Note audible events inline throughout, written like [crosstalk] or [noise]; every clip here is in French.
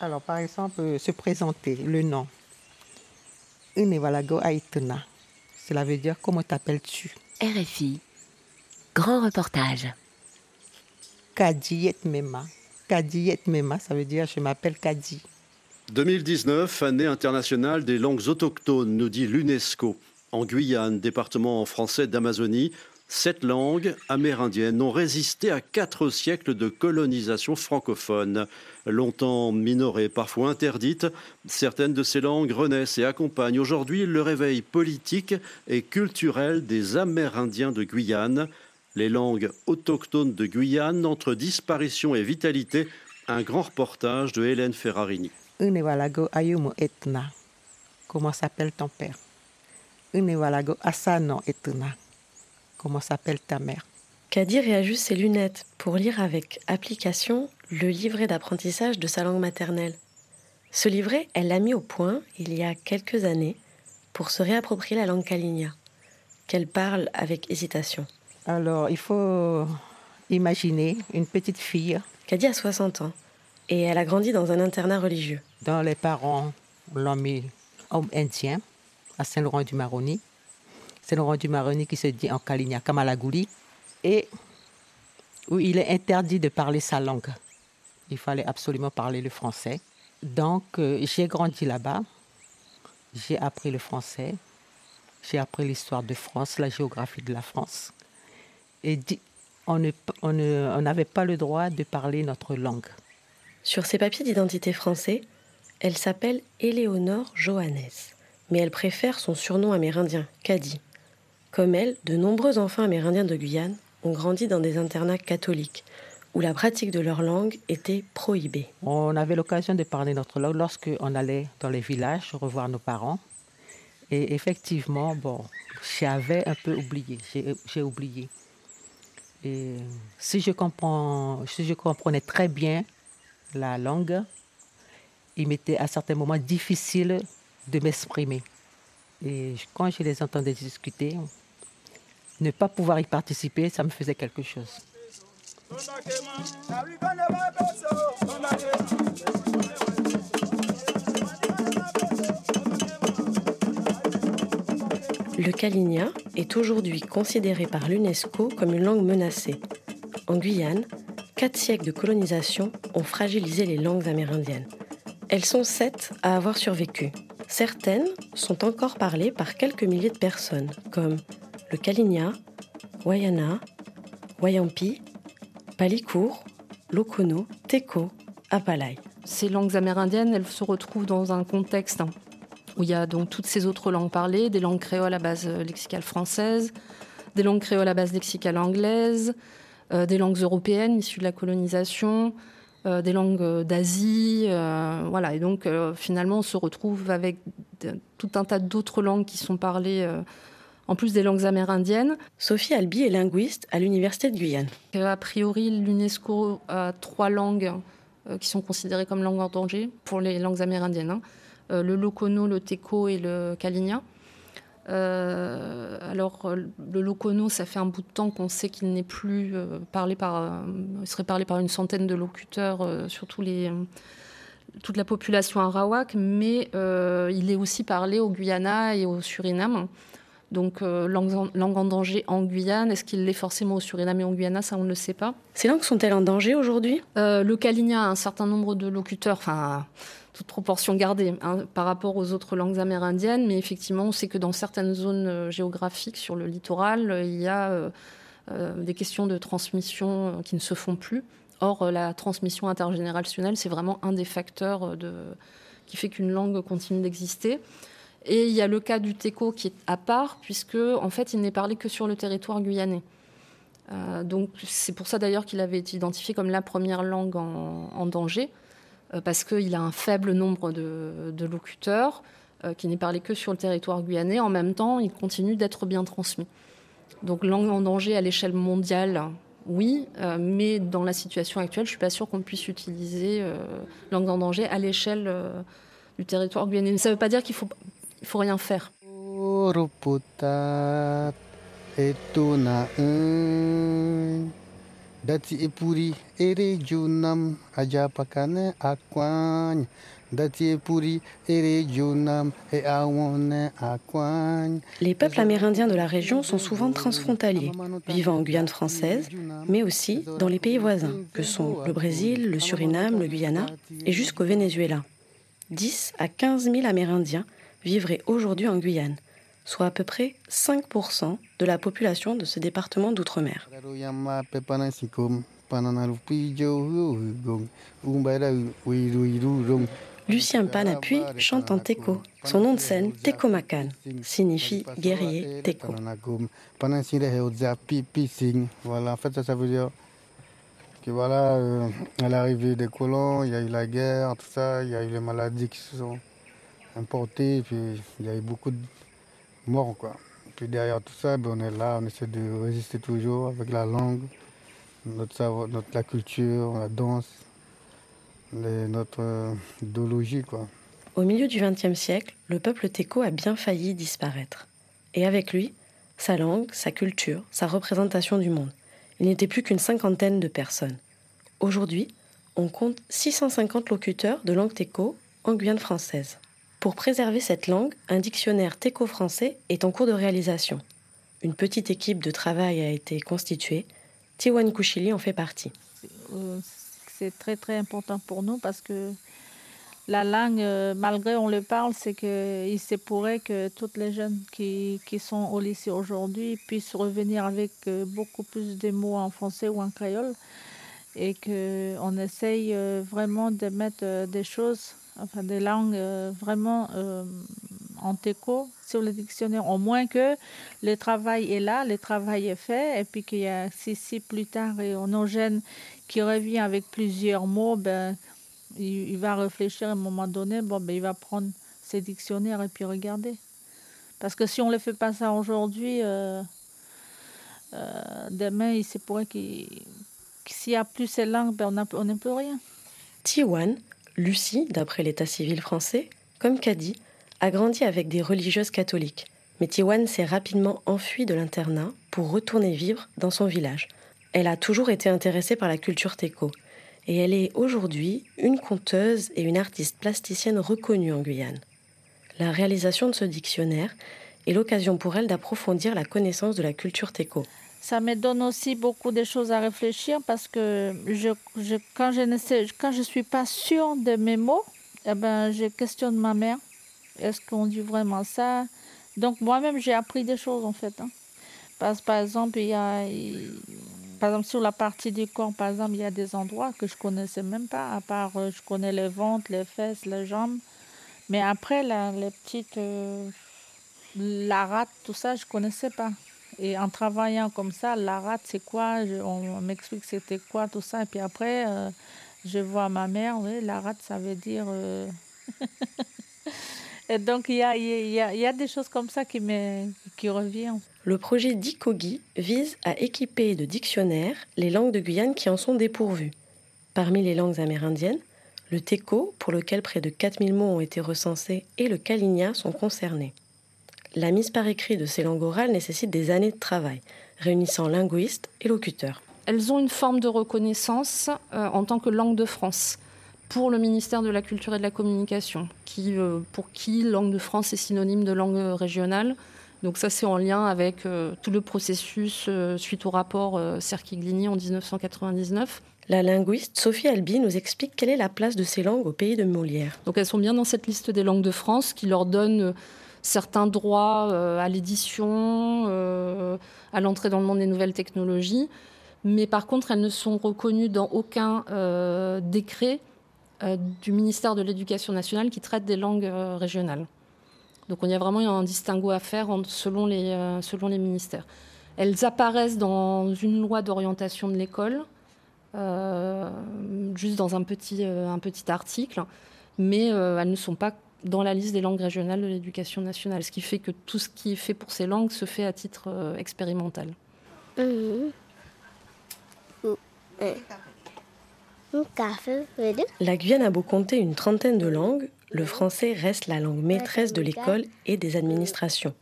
Alors, par exemple, euh, se présenter, le nom. Unewalago Aituna. Cela veut dire comment t'appelles-tu? RFI. Grand reportage. Kadi Mema. Kadi Mema, ça veut dire je m'appelle Kadi. 2019, année internationale des langues autochtones, nous dit l'UNESCO. En Guyane, département français d'Amazonie, Sept langues amérindiennes ont résisté à quatre siècles de colonisation francophone. Longtemps minorées, parfois interdites, certaines de ces langues renaissent et accompagnent aujourd'hui le réveil politique et culturel des Amérindiens de Guyane. Les langues autochtones de Guyane entre disparition et vitalité. Un grand reportage de Hélène Ferrarini. Comment s'appelle ton père? Asano etna. Comment s'appelle ta mère Kadi réajuste ses lunettes pour lire avec application le livret d'apprentissage de sa langue maternelle. Ce livret, elle l'a mis au point il y a quelques années pour se réapproprier la langue kaligna, qu'elle parle avec hésitation. Alors, il faut imaginer une petite fille. Kadi a 60 ans et elle a grandi dans un internat religieux. Dans les parents l'ont mis homme indien à Saint-Laurent-du-Maroni. C'est Laurent du Maroni qui se dit en Kaligna Kamalagouli, et où il est interdit de parler sa langue. Il fallait absolument parler le français. Donc, euh, j'ai grandi là-bas. J'ai appris le français. J'ai appris l'histoire de France, la géographie de la France. Et on n'avait on pas le droit de parler notre langue. Sur ses papiers d'identité français, elle s'appelle Éléonore Johannes, mais elle préfère son surnom amérindien, Kadi. Comme elle, de nombreux enfants amérindiens de Guyane ont grandi dans des internats catholiques où la pratique de leur langue était prohibée. On avait l'occasion de parler notre langue lorsqu'on allait dans les villages revoir nos parents. Et effectivement, bon, j'avais un peu oublié, j'ai oublié. Et si je, si je comprenais très bien la langue, il m'était à certains moments difficile de m'exprimer. Et quand je les entendais discuter, ne pas pouvoir y participer, ça me faisait quelque chose. Le kaligna est aujourd'hui considéré par l'UNESCO comme une langue menacée. En Guyane, quatre siècles de colonisation ont fragilisé les langues amérindiennes. Elles sont sept à avoir survécu. Certaines sont encore parlées par quelques milliers de personnes, comme le Kaligna, Wayana, Wayampi, Palikour, Lokono, Teko, Apalai. Ces langues amérindiennes, elles se retrouvent dans un contexte où il y a donc toutes ces autres langues parlées, des langues créoles à base lexicale française, des langues créoles à base lexicale anglaise, euh, des langues européennes issues de la colonisation, euh, des langues d'Asie, euh, voilà. Et donc finalement, on se retrouve avec tout un tas d'autres langues qui sont parlées en plus des langues amérindiennes. Sophie Albi est linguiste à l'Université de Guyane. A priori, l'UNESCO a trois langues euh, qui sont considérées comme langues en danger pour les langues amérindiennes. Hein. Euh, le Lokono, le Teko et le Kalinia. Euh, alors, le Lokono, ça fait un bout de temps qu'on sait qu'il n'est plus parlé par, il serait parlé par une centaine de locuteurs, surtout les, toute la population arawak, mais il est aussi parlé au Guyana et au Suriname. Donc, euh, langue, en, danger en Guyane, est-ce qu'il l'est forcément au Suriname et en Guyana Ça, on ne le sait pas. Ces langues sont-elles en danger aujourd'hui? Euh, Le Kaligna a un certain nombre de locuteurs, enfin, toute proportion gardée hein, par rapport aux autres langues amérindiennes, mais effectivement, on sait que dans certaines zones euh, géographiques sur le littoral, il y a des questions de transmission qui ne se font plus. Or, la transmission intergénérationnelle, c'est vraiment un des facteurs qui fait qu'une langue continue d'exister. Et il y a le cas du teco qui est à part, puisque en fait, il n'est parlé que sur le territoire guyanais. Euh, donc c'est pour ça d'ailleurs qu'il avait été identifié comme la première langue en, danger, euh, parce qu'il a un faible nombre de, locuteurs, euh, qui n'est parlé que sur le territoire guyanais. En même temps, il continue d'être bien transmis. Donc langue en danger à l'échelle mondiale, oui, mais dans la situation actuelle, je suis pas sûre qu'on puisse utiliser langue en danger à l'échelle du territoire guyanais. Ça ne veut pas dire qu'il faut il faut rien faire. Dati epuri ere junam aja pakane akwany. Dati epuri ere junam e awone akwany. Les peuples amérindiens de la région sont souvent transfrontaliers, vivant en Guyane française, mais aussi dans les pays voisins, que sont le Brésil, le Suriname, le Guyana et jusqu'au Venezuela. 10 à 15 000 Amérindiens vivraient aujourd'hui en Guyane, soit à peu près 5% de la population de ce département d'outre-mer. Lucien Panapuy chante en teco. Son nom de scène, Teco Macan, signifie guerrier teco. Voilà, en fait, ça, veut dire que voilà, à l'arrivée des colons, il y a eu la guerre, tout ça, il y a eu les maladies qui se sont importées, puis il y a eu beaucoup de morts, quoi. Puis derrière tout ça, ben, on est là, on essaie de résister toujours avec la langue, notre savoir, notre, la culture, la danse, les- notre euh, idéologie, quoi. Au milieu du XXe siècle, le peuple teco a bien failli disparaître. Et avec lui, sa langue, sa culture, sa représentation du monde. Il n'était plus qu'une cinquantaine de personnes. Aujourd'hui, on compte 650 locuteurs de langue teco en Guyane française. Pour préserver cette langue, un dictionnaire teco-français est en cours de réalisation. Une petite équipe de travail a été constituée. Tiwan Kuchili en fait partie. Euh, c'est très très important pour nous parce que la langue, euh, malgré on le parle, c'est que il se pourrait que toutes les jeunes qui, qui sont au lycée aujourd'hui puissent revenir avec euh, beaucoup plus de mots en français ou en créole et que on essaye vraiment de mettre des choses, enfin des langues euh, vraiment euh, en teco sur le dictionnaire, au moins que le travail est là, le travail est fait, et puis qu'il y a si, si plus tard et on jeunes qui revient avec plusieurs mots, ben, il, va réfléchir à un moment donné, bon, ben, il va prendre ses dictionnaires et puis regarder. Parce que si on ne fait pas ça aujourd'hui, euh, demain, il se pourrait qu'il- s'il n'y a plus ces langues, ben, on n'a plus rien. Tiwan, Lucie, d'après l'état civil français, comme Kadi, a grandi avec des religieuses catholiques. Mais Tiwan s'est rapidement enfuie de l'internat pour retourner vivre dans son village. Elle a toujours été intéressée par la culture teco. Et elle est aujourd'hui une conteuse et une artiste plasticienne reconnue en Guyane. La réalisation de ce dictionnaire est l'occasion pour elle d'approfondir la connaissance de la culture teco. Ça me donne aussi beaucoup de choses à réfléchir parce que je, quand je ne sais, quand je suis pas sûre de mes mots, eh ben, je questionne ma mère. Est-ce qu'on dit vraiment ça? Donc moi-même, j'ai appris des choses en fait. hein. Parce par exemple, il y a, par exemple, sur la partie du corps, par exemple, il y a des endroits que je connaissais même pas, à part euh, je connais le ventre, les fesses, les jambes. Mais après, la, les petites, euh, la rate, tout ça, je connaissais pas. Et en travaillant comme ça, la rate, c'est quoi? On, m'explique c'était quoi, tout ça. Et puis après, euh, je vois ma mère, oui, la rate, ça veut dire. euh, [laughs] Et donc, il y a, y, a, y a des choses comme ça qui, me, qui reviennent. Le projet d'ICOGI vise à équiper de dictionnaires les langues de Guyane qui en sont dépourvues. Parmi les langues amérindiennes, le teco, pour lequel près de 4000 mots ont été recensés, et le kaligna sont concernés. La mise par écrit de ces langues orales nécessite des années de travail, réunissant linguistes et locuteurs. Elles ont une forme de reconnaissance euh, en tant que langue de France pour le ministère de la Culture et de la Communication, qui, euh, pour qui langue de France est synonyme de langue régionale. Donc ça, c'est en lien avec euh, tout le processus euh, suite au rapport Serki-Gligny en 1999. La linguiste Sophie Albi nous explique quelle est la place de ces langues au pays de Molière. Donc elles sont bien dans cette liste des langues de France qui leur donne certains droits euh, à l'édition, euh, à l'entrée dans le monde des nouvelles technologies. Mais par contre, elles ne sont reconnues dans aucun euh, décret du ministère de l'Éducation nationale qui traite des langues régionales. Donc il y a vraiment un distinguo à faire selon, les, ministères. Elles apparaissent dans une loi d'orientation de l'école, juste dans un petit, un petit article, mais elles ne sont pas dans la liste des langues régionales de l'éducation nationale, ce qui fait que tout ce qui est fait pour ces langues se fait à titre euh, expérimental. La Guyane a beau compter une trentaine de langues, le français reste la langue maîtresse de l'école et des administrations.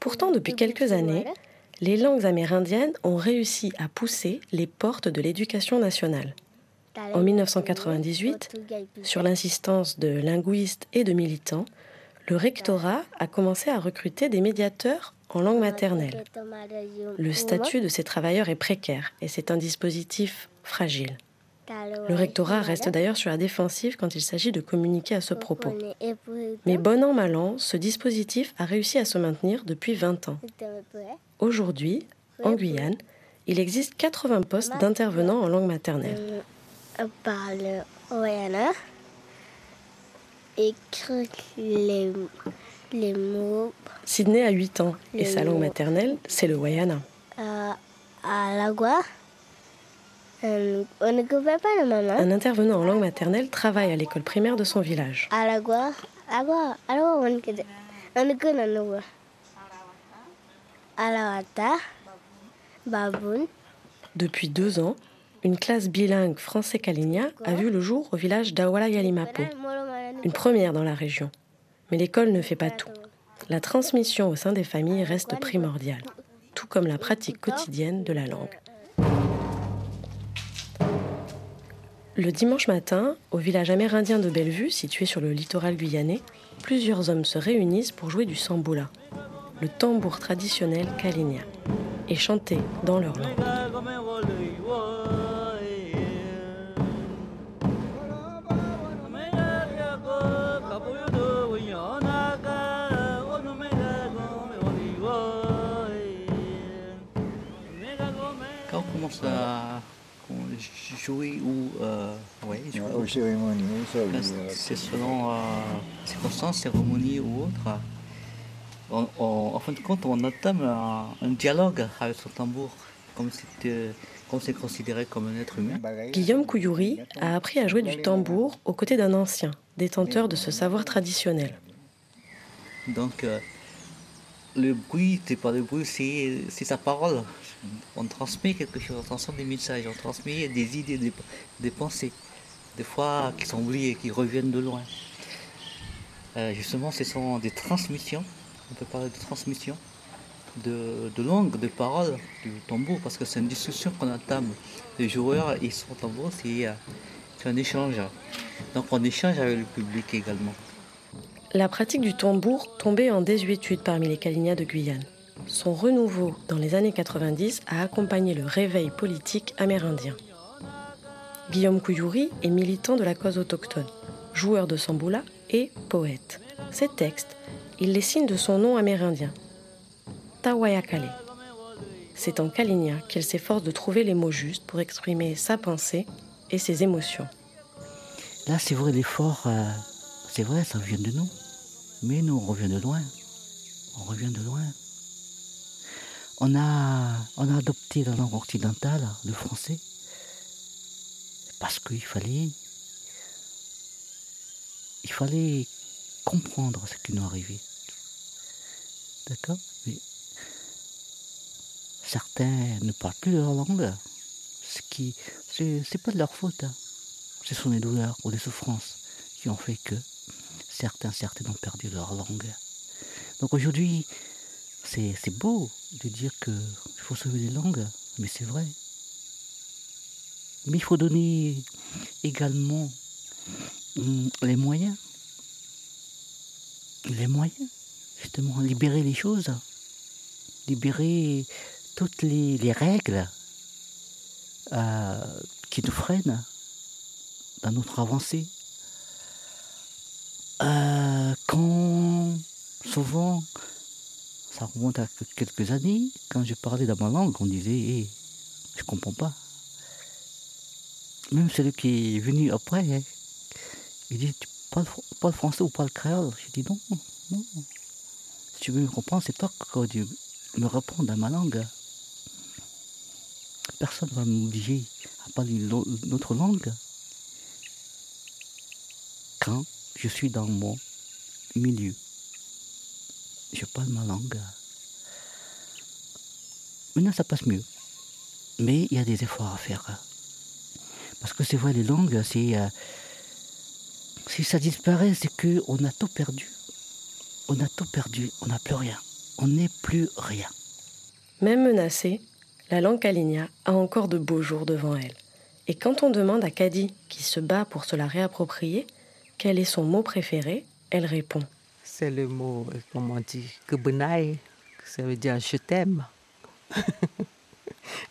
Pourtant, depuis quelques années, les langues amérindiennes ont réussi à pousser les portes de l'éducation nationale. En 1998, sur l'insistance de linguistes et de militants, le rectorat a commencé à recruter des médiateurs en langue maternelle. Le statut de ces travailleurs est précaire et c'est un dispositif fragile. Le rectorat reste d'ailleurs sur la défensive quand il s'agit de communiquer à ce propos. Mais bon an, mal an, ce dispositif a réussi à se maintenir depuis 20 ans. Aujourd'hui, en Guyane, il existe 80 postes d'intervenants en langue maternelle. Parle écrit les, les mots. Sydney a 8 ans et sa langue maternelle, c'est le Wayana. Euh, à la euh, on ne pas le maman. Un intervenant en langue maternelle travaille à l'école primaire de son village. À la gua, agua, alors on connaît. On connaît nous. À la wata, baboun. Depuis deux ans, une classe bilingue français-caligna a vu le jour au village d'Awala Yalimapo, une première dans la région. Mais l'école ne fait pas tout. La transmission au sein des familles reste primordiale, tout comme la pratique quotidienne de la langue. Le dimanche matin, au village amérindien de Bellevue, situé sur le littoral guyanais, plusieurs hommes se réunissent pour jouer du samboula, le tambour traditionnel kalinien, et chanter dans leur langue. Quand à jouer ou euh, ouais, ça, oui. C'est selon euh, circonstances, cérémonies ou. On, on, en fin de compte, on entame un, un dialogue avec son tambour, comme c'est considéré comme un être humain. Guillaume Couillouri a appris à jouer du tambour aux côtés d'un ancien, détenteur de ce savoir traditionnel. Donc, euh, le bruit, c'est pas le bruit, c'est sa parole. On transmet quelque chose, on transmet des messages, on transmet des idées, des, pensées, des fois qui sont oubliées, qui reviennent de loin. Euh, justement, ce sont des transmissions, on peut parler de transmission, de, de langue, de paroles du tambour, parce que c'est une discussion qu'on entame. Les joueurs et son tambour, c'est un échange. Donc on échange avec le public également. La pratique du tambour tombait en désuétude parmi les Kalignats de Guyane. Son renouveau dans les années 90 a accompagné le réveil politique amérindien. Guillaume Couillouri est militant de la cause autochtone, joueur de samboula et poète. Ses textes, il les signe de son nom amérindien, Tawayakale. C'est en Kaligna qu'elle s'efforce de trouver les mots justes pour exprimer sa pensée et ses émotions. Là, c'est vrai, l'effort, euh, c'est vrai, ça vient de nous. Mais nous, on revient de loin. On revient de loin. On a, on a adopté la langue occidentale, le français, parce qu'il fallait, il fallait comprendre ce qui nous arrivait. D'accord? Mais certains ne parlent plus leur langue, ce qui, c'est pas de leur faute. Hein. Ce sont les douleurs ou les souffrances qui ont fait que certains, certaines ont perdu leur langue. Donc aujourd'hui, c'est beau de dire qu'il faut sauver les langues, mais c'est vrai. Mais il faut donner également hum, les moyens. Les moyens, justement, libérer les choses, libérer toutes les, règles euh, qui nous freinent dans notre avancée. Euh, quand souvent, ça remonte à quelques années, quand je parlais dans ma langue, on disait hey, Je comprends pas. Même celui qui est venu après, hein, il dit Tu parles, le français ou pas le créole? J'ai dit Non, non. Si tu veux me comprendre, c'est toi qui me répondre dans ma langue. Personne ne va m'obliger à parler une autre langue. Quand je suis dans mon milieu. Je parle ma langue. Maintenant, ça passe mieux. Mais il y a des efforts à faire. Parce que c'est vrai, les langues. Euh, si ça disparaît, c'est qu'on a tout perdu. On a tout perdu, on n'a plus rien. On n'est plus rien. Même menacée, la langue kaligna a encore de beaux jours devant elle. Et quand on demande à Kadi, qui se bat pour se la réapproprier, quel est son mot préféré, elle répond. C'est le mot, comment on dit, kebenai, ça veut dire je t'aime. [laughs]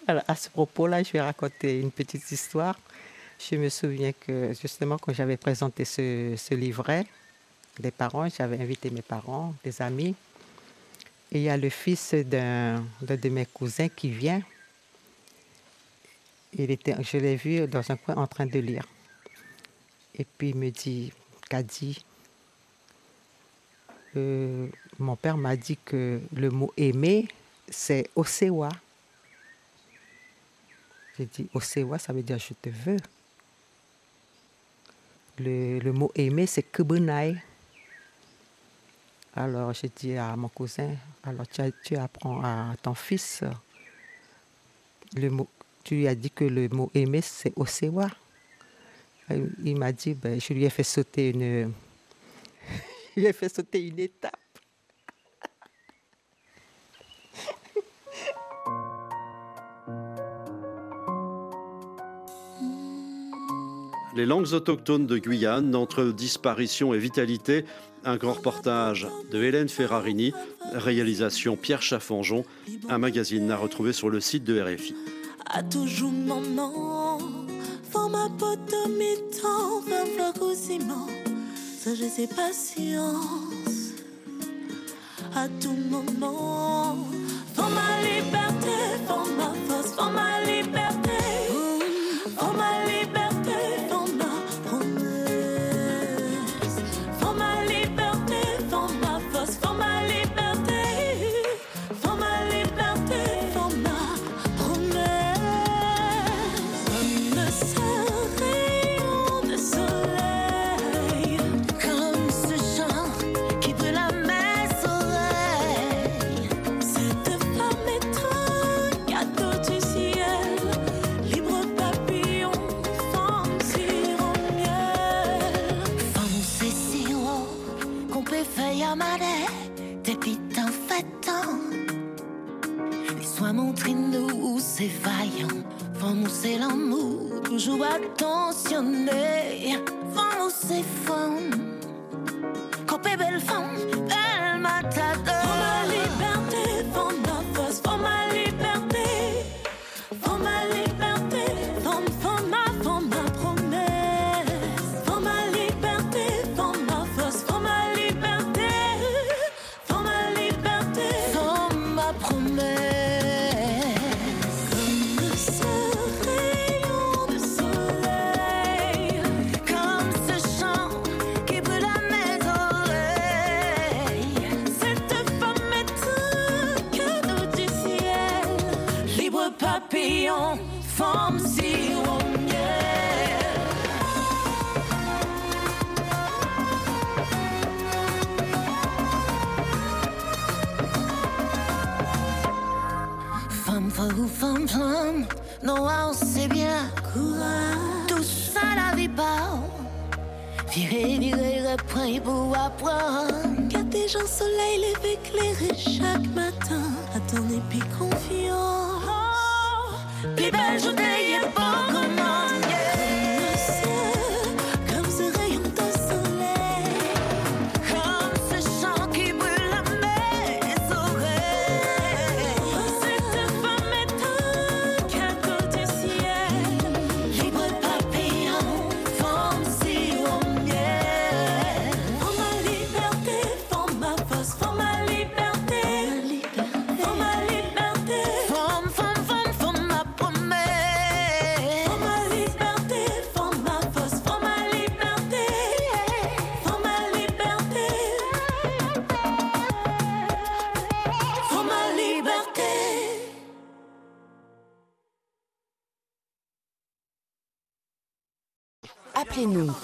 Alors, à ce propos-là, je vais raconter une petite histoire. Je me souviens que justement, quand j'avais présenté ce, livret, des parents, j'avais invité mes parents, des amis. Et il y a le fils d'un de mes cousins qui vient. Il était, je l'ai vu dans un coin en train de lire. Et puis il me dit, Kadi, mon père m'a dit que le mot aimer, c'est Osewa. J'ai dit Osewa, ça veut dire je te veux. Le, mot aimer, c'est Kubunai. Alors j'ai dit à mon cousin, alors tu, tu apprends à ton fils, le mot, tu lui as dit que le mot aimer, c'est Osewa. Il il m'a dit, ben, je lui ai fait sauter une, [laughs] lui ai fait sauter une étape. Les langues autochtones de Guyane, entre disparition et vitalité, un grand reportage de Hélène Ferrarini, réalisation Pierre Chaffanjon, un magazine à retrouver sur le site de RFI. A toujours format temps, je sais patience. À tout moment, pour ma liberté, pour ma force, pour ma liberté, Femme, non, on sait bien. Courage, Tout ça, la vie pas. Virer, virer, reprendre pour apprendre. Garder un soleil levé éclairé chaque matin à ton épi confiant. Plus belle journée, et Appelez-nous.